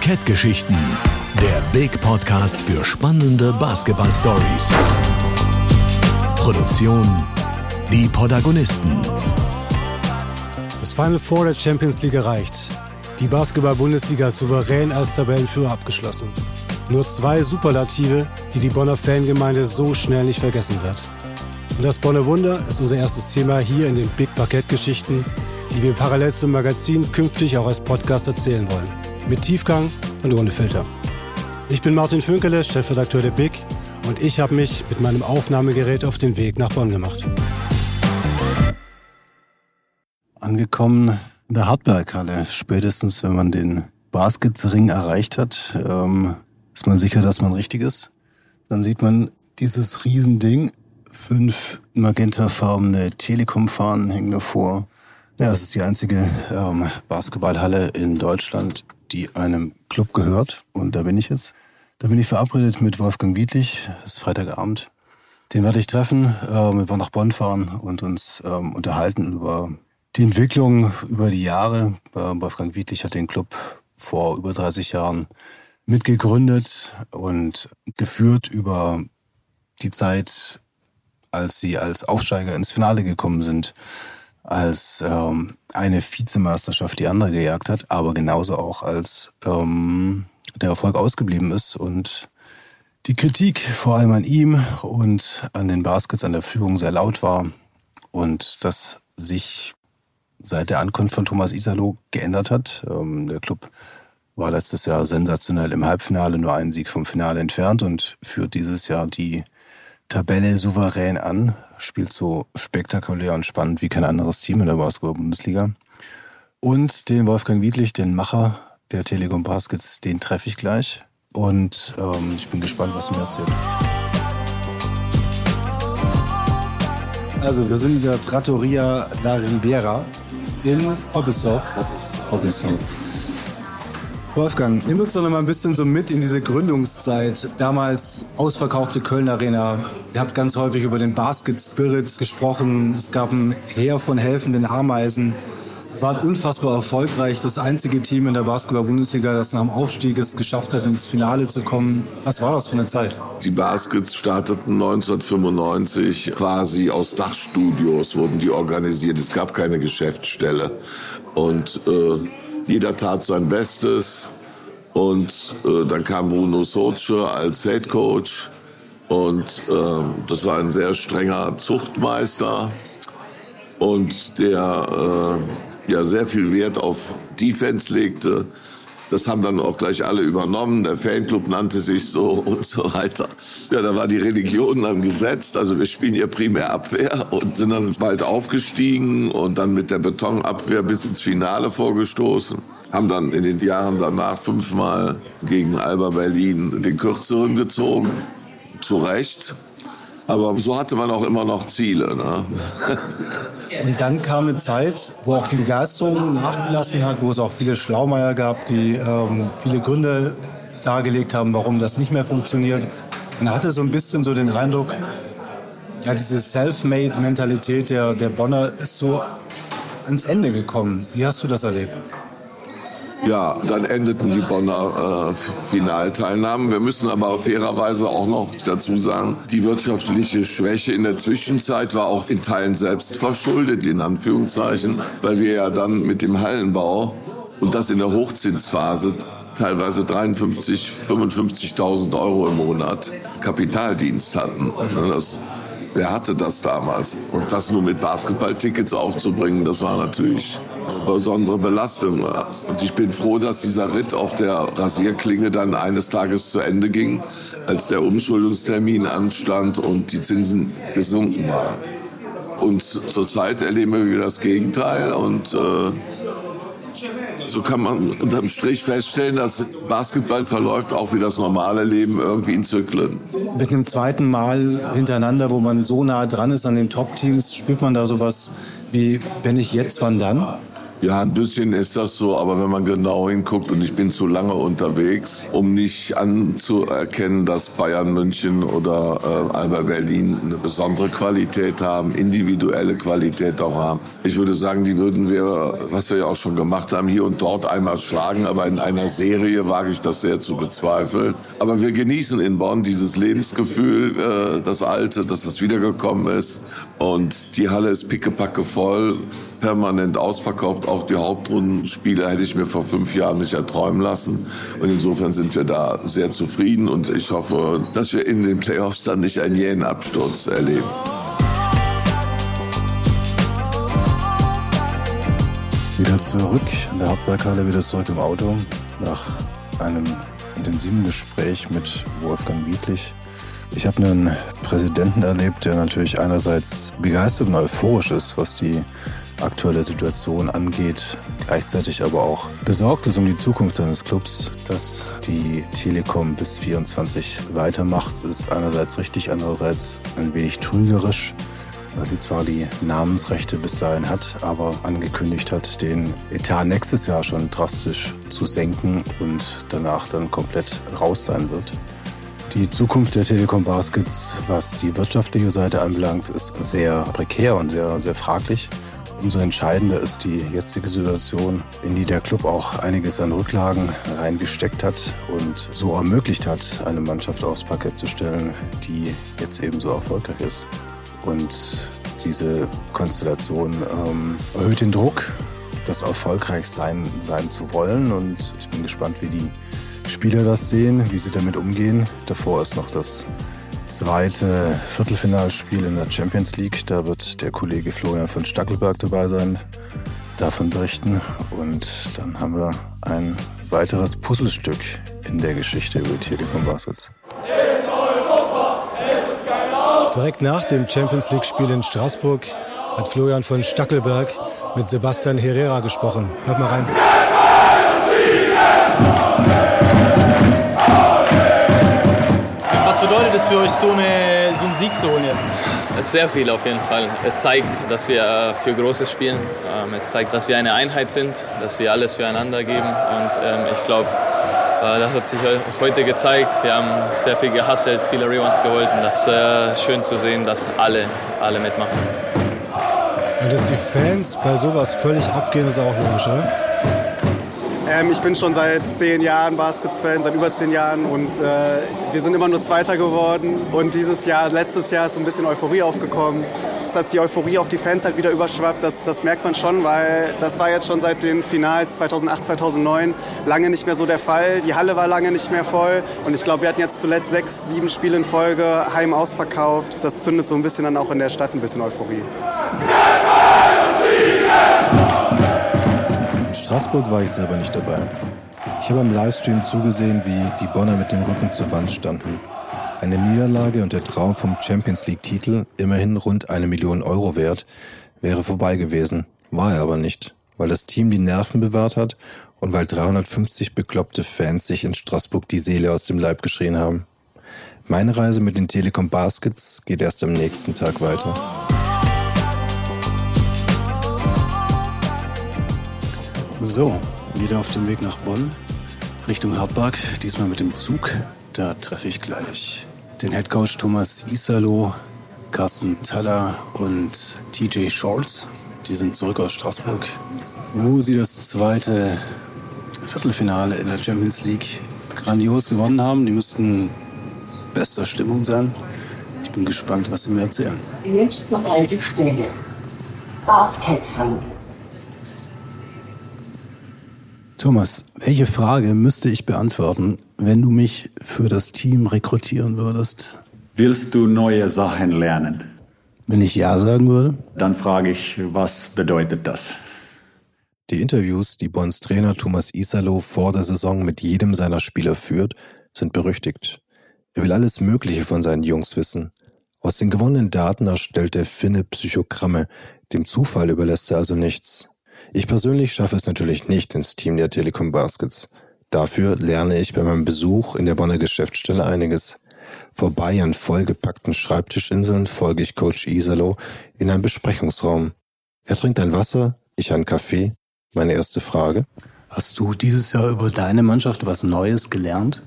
Parkettgeschichten. Der Big Podcast für spannende Basketball-Stories. Produktion Die Protagonisten. Das Final Four der Champions League erreicht. Die Basketball-Bundesliga souverän als Tabellenführer abgeschlossen. Nur zwei Superlative, die die Bonner Fangemeinde so schnell nicht vergessen wird. Und das Bonner Wunder ist unser erstes Thema hier in den Big Parkettgeschichten, die wir parallel zum Magazin künftig auch als Podcast erzählen wollen. Mit Tiefgang und ohne Filter. Ich bin Martin Fünkele, Chefredakteur der Big und ich habe mich mit meinem Aufnahmegerät auf den Weg nach Bonn gemacht. Angekommen in der Hartberghalle. Spätestens, wenn man den Basketring erreicht hat, ähm, ist man sicher, dass man richtig ist. Dann sieht man dieses Riesending. Fünf magentafarbene Telekom-Fahnen hängen davor. Ja, es ist die einzige ähm, Basketballhalle in Deutschland, die einem Club gehört. Und da bin ich jetzt. Da bin ich verabredet mit Wolfgang Wiedlich. Es ist Freitagabend. Den werde ich treffen. Ähm, wir wollen nach Bonn fahren und uns ähm, unterhalten über die Entwicklung über die Jahre. Ähm, Wolfgang Wiedlich hat den Club vor über 30 Jahren mitgegründet und geführt über die Zeit, als sie als Aufsteiger ins Finale gekommen sind als ähm, eine Vizemeisterschaft die andere gejagt hat, aber genauso auch als ähm, der Erfolg ausgeblieben ist und die Kritik vor allem an ihm und an den Baskets, an der Führung sehr laut war und das sich seit der Ankunft von Thomas Isalo geändert hat. Ähm, der Club war letztes Jahr sensationell im Halbfinale, nur einen Sieg vom Finale entfernt und führt dieses Jahr die Tabelle souverän an, spielt so spektakulär und spannend wie kein anderes Team in der Basketball-Bundesliga. Und den Wolfgang Wiedlich, den Macher der Telekom Baskets, den treffe ich gleich. Und ähm, ich bin gespannt, was er mir erzählt. Also, wir sind in der Trattoria La Ribera in Hobbeshoff. Hobbeshoff. Wolfgang, nimm uns doch noch mal ein bisschen so mit in diese Gründungszeit. Damals ausverkaufte Köln Arena. Ihr habt ganz häufig über den Basket Spirit gesprochen. Es gab ein Heer von helfenden Ameisen. War unfassbar erfolgreich. Das einzige Team in der Basketball-Bundesliga, das nach dem Aufstieg es geschafft hat, ins Finale zu kommen. Was war das für eine Zeit? Die Baskets starteten 1995 quasi aus Dachstudios, wurden die organisiert. Es gab keine Geschäftsstelle. Und äh, jeder tat sein Bestes. Und äh, dann kam Bruno Soce als Head Coach. Und äh, das war ein sehr strenger Zuchtmeister. Und der äh, ja sehr viel Wert auf Defense legte. Das haben dann auch gleich alle übernommen. Der Fanclub nannte sich so und so weiter. Ja, da war die Religion dann gesetzt. Also wir spielen hier primär Abwehr und sind dann bald aufgestiegen und dann mit der Betonabwehr bis ins Finale vorgestoßen. Haben dann in den Jahren danach fünfmal gegen Alba Berlin den Kürzeren gezogen. Zu Recht. Aber so hatte man auch immer noch Ziele. Ne? Und dann kam eine Zeit, wo auch die Begeisterung nachgelassen hat, wo es auch viele Schlaumeier gab, die ähm, viele Gründe dargelegt haben, warum das nicht mehr funktioniert. Man hatte so ein bisschen so den Eindruck, ja, diese Self-Made-Mentalität der, der Bonner ist so ans Ende gekommen. Wie hast du das erlebt? Ja, dann endeten die Bonner äh, Finalteilnahmen. Wir müssen aber fairerweise auch noch dazu sagen, die wirtschaftliche Schwäche in der Zwischenzeit war auch in Teilen selbst verschuldet, in Anführungszeichen, weil wir ja dann mit dem Hallenbau und das in der Hochzinsphase teilweise 53, 55.000 Euro im Monat Kapitaldienst hatten. Das, wer hatte das damals? Und das nur mit Basketballtickets aufzubringen, das war natürlich besondere Belastung. Und ich bin froh, dass dieser Ritt auf der Rasierklinge dann eines Tages zu Ende ging, als der Umschuldungstermin anstand und die Zinsen gesunken waren. Und zurzeit erleben wir das Gegenteil und äh, so kann man unterm Strich feststellen, dass Basketball verläuft auch wie das normale Leben irgendwie in Zyklen. Mit einem zweiten Mal hintereinander, wo man so nah dran ist an den Top-Teams, spürt man da sowas wie, wenn ich jetzt, wann dann? Ja, ein bisschen ist das so, aber wenn man genau hinguckt und ich bin zu lange unterwegs, um nicht anzuerkennen, dass Bayern München oder äh, Alba Berlin eine besondere Qualität haben, individuelle Qualität auch haben. Ich würde sagen, die würden wir, was wir ja auch schon gemacht haben, hier und dort einmal schlagen, aber in einer Serie wage ich das sehr zu bezweifeln. Aber wir genießen in Bonn dieses Lebensgefühl, äh, das alte, dass das wiedergekommen ist und die Halle ist pickepacke voll permanent ausverkauft. Auch die Hauptrundenspiele hätte ich mir vor fünf Jahren nicht erträumen lassen. Und insofern sind wir da sehr zufrieden und ich hoffe, dass wir in den Playoffs dann nicht einen jähen Absturz erleben. Wieder zurück in der Hauptberghalle, wieder zurück im Auto nach einem intensiven Gespräch mit Wolfgang Wiedlich. Ich habe einen Präsidenten erlebt, der natürlich einerseits begeistert und euphorisch ist, was die aktuelle Situation angeht, gleichzeitig aber auch besorgt ist um die Zukunft seines Clubs, dass die Telekom bis 24 weitermacht, ist einerseits richtig, andererseits ein wenig trügerisch, dass sie zwar die Namensrechte bis dahin hat, aber angekündigt hat, den Etat nächstes Jahr schon drastisch zu senken und danach dann komplett raus sein wird. Die Zukunft der Telekom Baskets, was die wirtschaftliche Seite anbelangt, ist sehr prekär und sehr, sehr fraglich. Umso entscheidender ist die jetzige Situation, in die der Club auch einiges an Rücklagen reingesteckt hat und so ermöglicht hat, eine Mannschaft aufs Parkett zu stellen, die jetzt ebenso erfolgreich ist. Und diese Konstellation ähm, erhöht den Druck, das erfolgreich sein, sein zu wollen. Und ich bin gespannt, wie die Spieler das sehen, wie sie damit umgehen. Davor ist noch das zweite Viertelfinalspiel in der Champions League. Da wird der Kollege Florian von Stackelberg dabei sein, davon berichten. Und dann haben wir ein weiteres Puzzlestück in der Geschichte über Telekom Baskets. Direkt nach dem Champions League-Spiel in Straßburg hat Florian von Stackelberg mit Sebastian Herrera gesprochen. Hört mal rein. Es für euch, so, eine, so einen Sieg zu holen jetzt? Sehr viel auf jeden Fall. Es zeigt, dass wir äh, für Großes spielen. Ähm, es zeigt, dass wir eine Einheit sind, dass wir alles füreinander geben. Und ähm, ich glaube, äh, das hat sich heute gezeigt. Wir haben sehr viel gehasselt, viele Rebounds geholt. Und das ist äh, schön zu sehen, dass alle, alle mitmachen. Und dass die Fans bei sowas völlig abgehen, ist auch logisch, oder? Ähm, ich bin schon seit zehn Jahren Baskets-Fan, seit über zehn Jahren und äh, wir sind immer nur Zweiter geworden. Und dieses Jahr, letztes Jahr ist so ein bisschen Euphorie aufgekommen. Dass die Euphorie auf die Fans halt wieder überschwappt, das, das merkt man schon, weil das war jetzt schon seit den Finals 2008, 2009 lange nicht mehr so der Fall. Die Halle war lange nicht mehr voll und ich glaube, wir hatten jetzt zuletzt sechs, sieben Spiele in Folge heim ausverkauft. Das zündet so ein bisschen dann auch in der Stadt ein bisschen Euphorie. Straßburg war ich selber nicht dabei. Ich habe am Livestream zugesehen, wie die Bonner mit dem Rücken zur Wand standen. Eine Niederlage und der Traum vom Champions League-Titel, immerhin rund eine Million Euro wert, wäre vorbei gewesen. War er aber nicht, weil das Team die Nerven bewahrt hat und weil 350 bekloppte Fans sich in Straßburg die Seele aus dem Leib geschrien haben. Meine Reise mit den Telekom Baskets geht erst am nächsten Tag weiter. So, wieder auf dem Weg nach Bonn, Richtung Hartberg, diesmal mit dem Zug. Da treffe ich gleich den Headcoach Thomas Isalo, Carsten Taller und TJ Scholz. Die sind zurück aus Straßburg, wo sie das zweite Viertelfinale in der Champions League grandios gewonnen haben. Die müssten bester Stimmung sein. Ich bin gespannt, was sie mir erzählen. Nächste Haltestelle. Basketball. Thomas, welche Frage müsste ich beantworten, wenn du mich für das Team rekrutieren würdest? Willst du neue Sachen lernen? Wenn ich Ja sagen würde? Dann frage ich, was bedeutet das? Die Interviews, die Bonns Trainer Thomas Isalo vor der Saison mit jedem seiner Spieler führt, sind berüchtigt. Er will alles Mögliche von seinen Jungs wissen. Aus den gewonnenen Daten erstellt der Finne Psychogramme, dem Zufall überlässt er also nichts. Ich persönlich schaffe es natürlich nicht ins Team der Telekom Baskets. Dafür lerne ich bei meinem Besuch in der Bonner Geschäftsstelle einiges. Vorbei an vollgepackten Schreibtischinseln folge ich Coach Isalo in einen Besprechungsraum. Er trinkt ein Wasser, ich einen Kaffee Meine erste Frage. Hast du dieses Jahr über deine Mannschaft was Neues gelernt?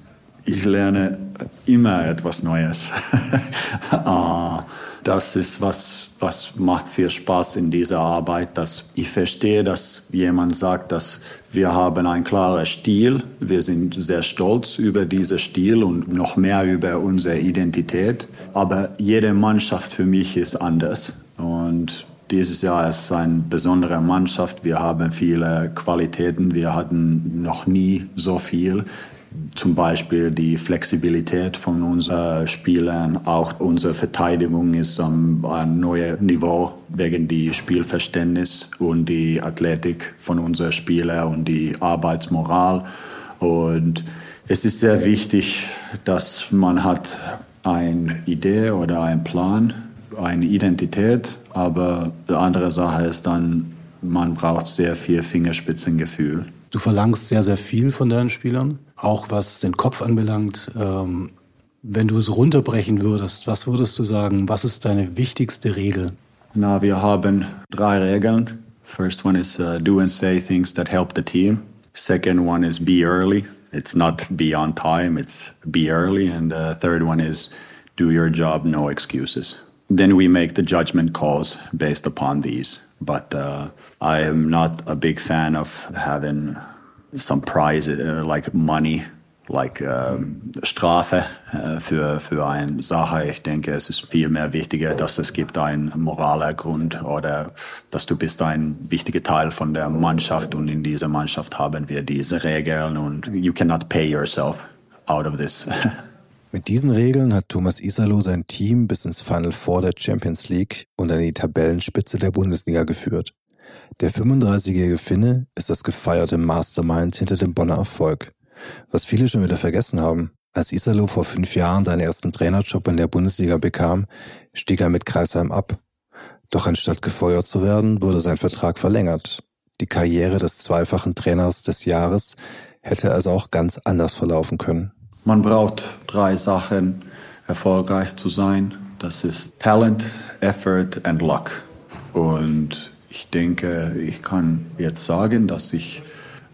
Ich lerne immer etwas Neues. Ah, das ist was, was macht viel Spaß in dieser Arbeit, dass ich verstehe, dass jemand sagt, dass wir haben einen klaren Stil, wir sind sehr stolz über diesen Stil und noch mehr über unsere Identität, aber jede Mannschaft für mich ist anders und dieses Jahr ist eine besondere Mannschaft. Wir haben viele Qualitäten. Wir hatten noch nie so viel. Zum Beispiel die Flexibilität von unseren Spielern. Auch unsere Verteidigung ist am ein neues Niveau wegen die Spielverständnis und die Athletik von unseren Spielern und die Arbeitsmoral. Und es ist sehr wichtig, dass man hat eine Idee oder einen Plan, eine Identität. Aber die andere Sache ist dann, man braucht sehr viel Fingerspitzengefühl. Du verlangst sehr, sehr viel von deinen Spielern, auch was den Kopf anbelangt. Ähm, wenn du es runterbrechen würdest, was würdest du sagen, was ist deine wichtigste Regel? Na, wir haben drei Regeln. First one is uh, do and say things that help the team. Second one is be early. It's not be on time, it's be early. And the third one is do your job, no excuses. Then we make the judgment calls based upon these. But uh, I am not a big fan of having some prize uh, like money, like um, Strafe uh, für, für eine Sache. Ich denke, es ist viel mehr wichtiger, dass es gibt einen moraler Grund oder dass du bist ein wichtiger Teil von der Mannschaft und in dieser Mannschaft haben wir diese Regeln und you cannot pay yourself out of this. Mit diesen Regeln hat Thomas Isalo sein Team bis ins Final Four der Champions League und an die Tabellenspitze der Bundesliga geführt. Der 35-jährige Finne ist das gefeierte Mastermind hinter dem Bonner Erfolg. Was viele schon wieder vergessen haben. Als Isalo vor fünf Jahren seinen ersten Trainerjob in der Bundesliga bekam, stieg er mit Kreisheim ab. Doch anstatt gefeuert zu werden, wurde sein Vertrag verlängert. Die Karriere des zweifachen Trainers des Jahres hätte also auch ganz anders verlaufen können. Man braucht drei Sachen, erfolgreich zu sein. Das ist Talent, Effort and Luck. Und ich denke, ich kann jetzt sagen, dass ich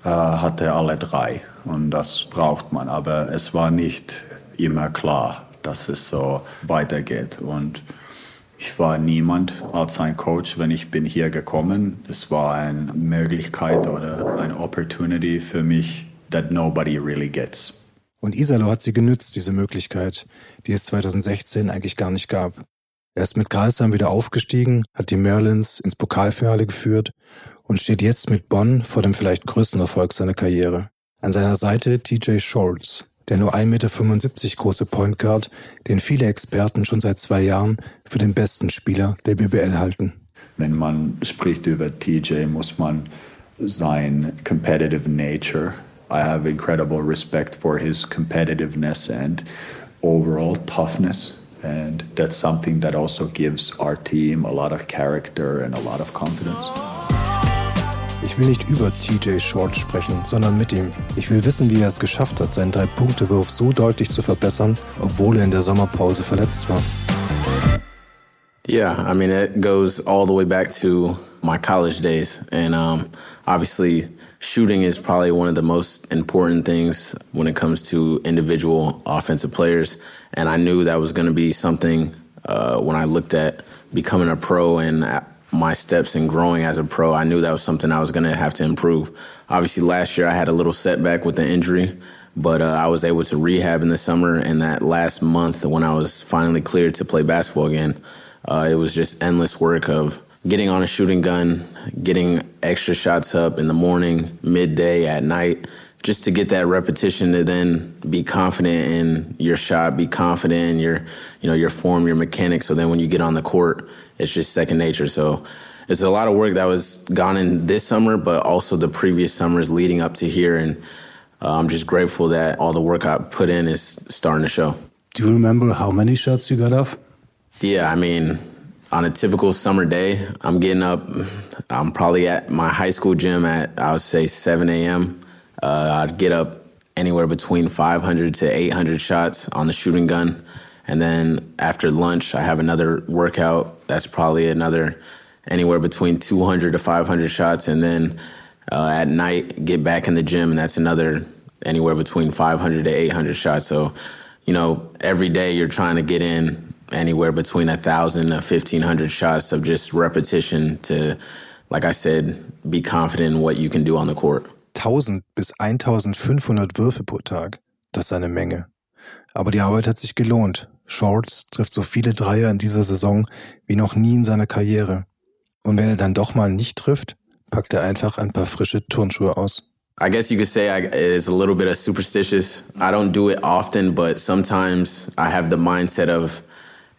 äh, hatte alle drei und das braucht man. Aber es war nicht immer klar, dass es so weitergeht. Und ich war niemand als ein Coach, wenn ich bin hier gekommen. Es war eine Möglichkeit oder eine Opportunity für mich, that nobody really gets. Und Isalo hat sie genützt, diese Möglichkeit, die es 2016 eigentlich gar nicht gab. Er ist mit Greisheim wieder aufgestiegen, hat die Merlins ins Pokalfinale geführt und steht jetzt mit Bonn vor dem vielleicht größten Erfolg seiner Karriere. An seiner Seite TJ Schultz, der nur 1,75 Meter große Point Guard, den viele Experten schon seit zwei Jahren für den besten Spieler der BBL halten. Wenn man spricht über TJ, muss man sein competitive nature I have incredible respect for his competitiveness and overall toughness. And that's something that also gives our team a lot of character and a lot of confidence. Ich will nicht über TJ Short sprechen, sondern mit ihm. Ich will wissen, wie er es geschafft hat, seinen Drei-Punkte-Wurf so deutlich zu verbessern, obwohl er in der Sommerpause verletzt war. Yeah, I mean, it goes all the way back to my college days. And um, obviously, shooting is probably one of the most important things when it comes to individual offensive players. And I knew that was going to be something uh, when I looked at becoming a pro and my steps in growing as a pro. I knew that was something I was going to have to improve. Obviously, last year I had a little setback with the injury, but uh, I was able to rehab in the summer. And that last month, when I was finally cleared to play basketball again, uh, it was just endless work of getting on a shooting gun, getting extra shots up in the morning, midday, at night, just to get that repetition to then be confident in your shot, be confident in your, you know, your form, your mechanics. So then when you get on the court, it's just second nature. So it's a lot of work that was gone in this summer, but also the previous summers leading up to here. And uh, I'm just grateful that all the work I put in is starting to show. Do you remember how many shots you got off? Yeah, I mean, on a typical summer day, I'm getting up. I'm probably at my high school gym at I would say 7 a.m. Uh, I'd get up anywhere between 500 to 800 shots on the shooting gun, and then after lunch, I have another workout. That's probably another anywhere between 200 to 500 shots, and then uh, at night, get back in the gym, and that's another anywhere between 500 to 800 shots. So, you know, every day you're trying to get in anywhere between a thousand to 1500 shots of just repetition to, like I said, be confident in what you can do on the court. 1000 bis 1500 Würfe pro Tag. Das ist eine Menge. Aber die Arbeit hat sich gelohnt. Shorts trifft so viele Dreier in dieser Saison wie noch nie in seiner Karriere. Und wenn er dann doch mal nicht trifft, packt er einfach ein paar frische Turnschuhe aus. I guess you could say I, it's a little bit of superstitious. I don't do it often, but sometimes I have the mindset of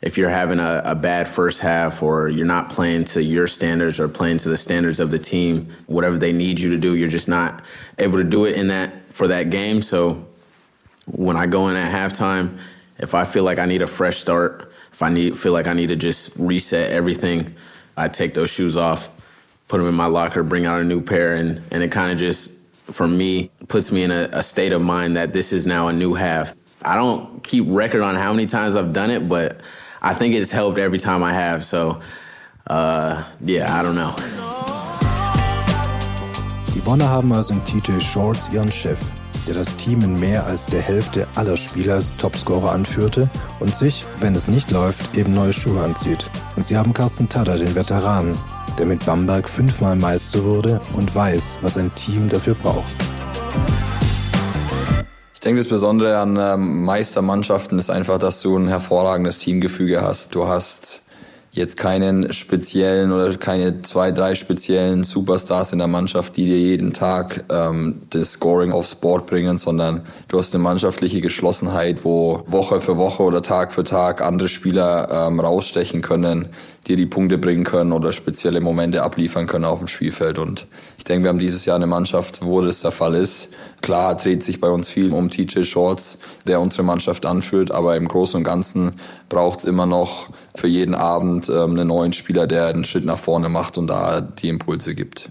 if you're having a, a, bad first half or you're not playing to your standards or playing to the standards of the team, whatever they need you to do, you're just not able to do it in that for that game. So when I go in at halftime, if I feel like I need a fresh start, if I need feel like I need to just reset everything, I take those shoes off, put them in my locker, bring out a new pair, and and it kind of just for me puts me in a, a state of mind that this is now a new half. I don't keep record on how many times I've done it, but I think it's helped every time I have. So, uh, yeah, I don't know. Die Bonner haben also in TJ Shorts ihren Chef, der das Team in mehr als der Hälfte aller Spieler als Topscorer anführte und sich, wenn es nicht läuft, eben neue Schuhe anzieht. Und sie haben Carsten Tada, den Veteranen, der mit Bamberg fünfmal Meister wurde und weiß, was ein Team dafür braucht. Ich denke, das Besondere an ähm, Meistermannschaften ist einfach, dass du ein hervorragendes Teamgefüge hast. Du hast jetzt keinen speziellen oder keine zwei, drei speziellen Superstars in der Mannschaft, die dir jeden Tag ähm, das Scoring aufs Board bringen, sondern du hast eine mannschaftliche Geschlossenheit, wo Woche für Woche oder Tag für Tag andere Spieler ähm, rausstechen können, dir die Punkte bringen können oder spezielle Momente abliefern können auf dem Spielfeld. Und ich denke, wir haben dieses Jahr eine Mannschaft, wo das der Fall ist. Klar dreht sich bei uns viel um TJ Shorts, der unsere Mannschaft anführt, aber im Großen und Ganzen braucht es immer noch für jeden Abend ähm, einen neuen Spieler, der einen Schritt nach vorne macht und da die Impulse gibt.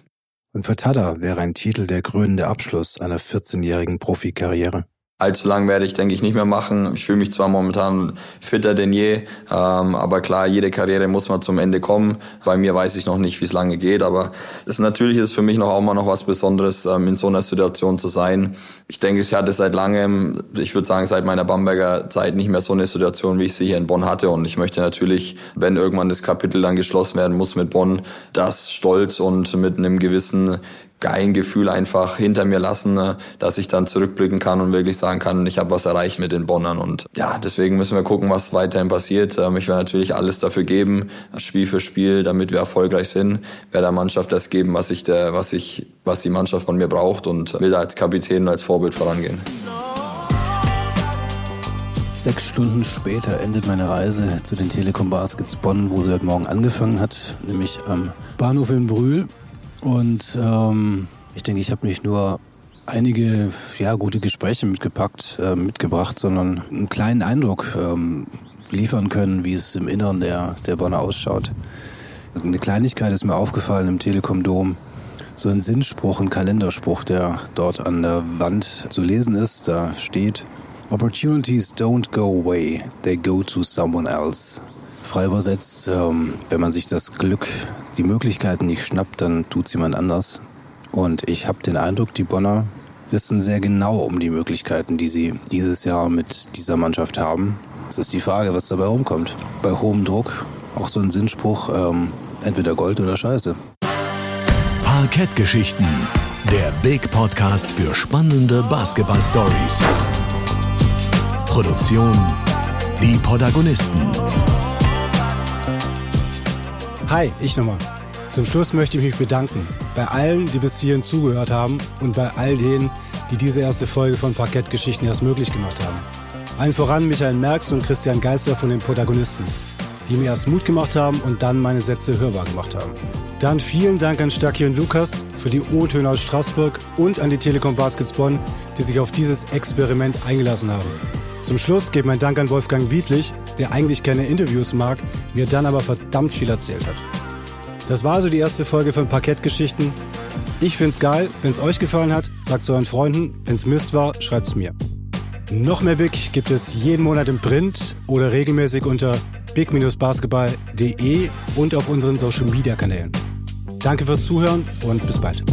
Und für Tada wäre ein Titel der krönende Abschluss einer 14-jährigen Profikarriere. Allzu lang werde ich, denke ich, nicht mehr machen. Ich fühle mich zwar momentan fitter denn je, ähm, aber klar, jede Karriere muss mal zum Ende kommen. Bei mir weiß ich noch nicht, wie es lange geht, aber es, natürlich ist für mich noch auch mal noch was Besonderes, ähm, in so einer Situation zu sein. Ich denke, ich hatte seit langem, ich würde sagen, seit meiner Bamberger Zeit nicht mehr so eine Situation, wie ich sie hier in Bonn hatte. Und ich möchte natürlich, wenn irgendwann das Kapitel dann geschlossen werden muss mit Bonn, das stolz und mit einem gewissen geilen Gefühl einfach hinter mir lassen, ne, dass ich dann zurückblicken kann und wirklich sagen kann, ich habe was erreicht mit den Bonnern. Und ja, deswegen müssen wir gucken, was weiterhin passiert. Ähm, ich werde natürlich alles dafür geben, Spiel für Spiel, damit wir erfolgreich sind. Werde der Mannschaft das geben, was ich der, was ich, was die Mannschaft von mir braucht und will da als Kapitän und als Vorbild vorangehen. Sechs Stunden später endet meine Reise zu den Telekom Baskets Bonn, wo sie heute Morgen angefangen hat, nämlich am Bahnhof in Brühl. Und ähm, ich denke, ich habe nicht nur einige ja, gute Gespräche mitgepackt, äh, mitgebracht, sondern einen kleinen Eindruck ähm, liefern können, wie es im Inneren der, der Bonner ausschaut. Eine Kleinigkeit ist mir aufgefallen im Telekom-Dom. So ein Sinnspruch, ein Kalenderspruch, der dort an der Wand zu lesen ist. Da steht, Opportunities don't go away, they go to someone else. Frei übersetzt, ähm, wenn man sich das Glück, die Möglichkeiten nicht schnappt, dann tut jemand anders. Und ich habe den Eindruck, die Bonner wissen sehr genau um die Möglichkeiten, die sie dieses Jahr mit dieser Mannschaft haben. Es ist die Frage, was dabei rumkommt. Bei hohem Druck, auch so ein Sinnspruch, ähm, entweder Gold oder Scheiße. Parkettgeschichten, der Big Podcast für spannende Basketball-Stories. Produktion, die Protagonisten. Hi, ich nochmal. Zum Schluss möchte ich mich bedanken bei allen, die bis hierhin zugehört haben und bei all denen, die diese erste Folge von Parkettgeschichten erst möglich gemacht haben. Allen voran Michael Merks und Christian Geister von den Protagonisten, die mir erst Mut gemacht haben und dann meine Sätze hörbar gemacht haben. Dann vielen Dank an Stacki und Lukas für die O-Töne aus Straßburg und an die Telekom Baskets Bonn, die sich auf dieses Experiment eingelassen haben. Zum Schluss geht mein Dank an Wolfgang Wiedlich, der eigentlich keine Interviews mag, mir dann aber verdammt viel erzählt hat. Das war also die erste Folge von Parkettgeschichten. Ich find's geil, wenn's euch gefallen hat, sagt's euren Freunden. Wenn's Mist war, schreibt's mir. Noch mehr Big gibt es jeden Monat im Print oder regelmäßig unter big-basketball.de und auf unseren Social Media Kanälen. Danke fürs Zuhören und bis bald.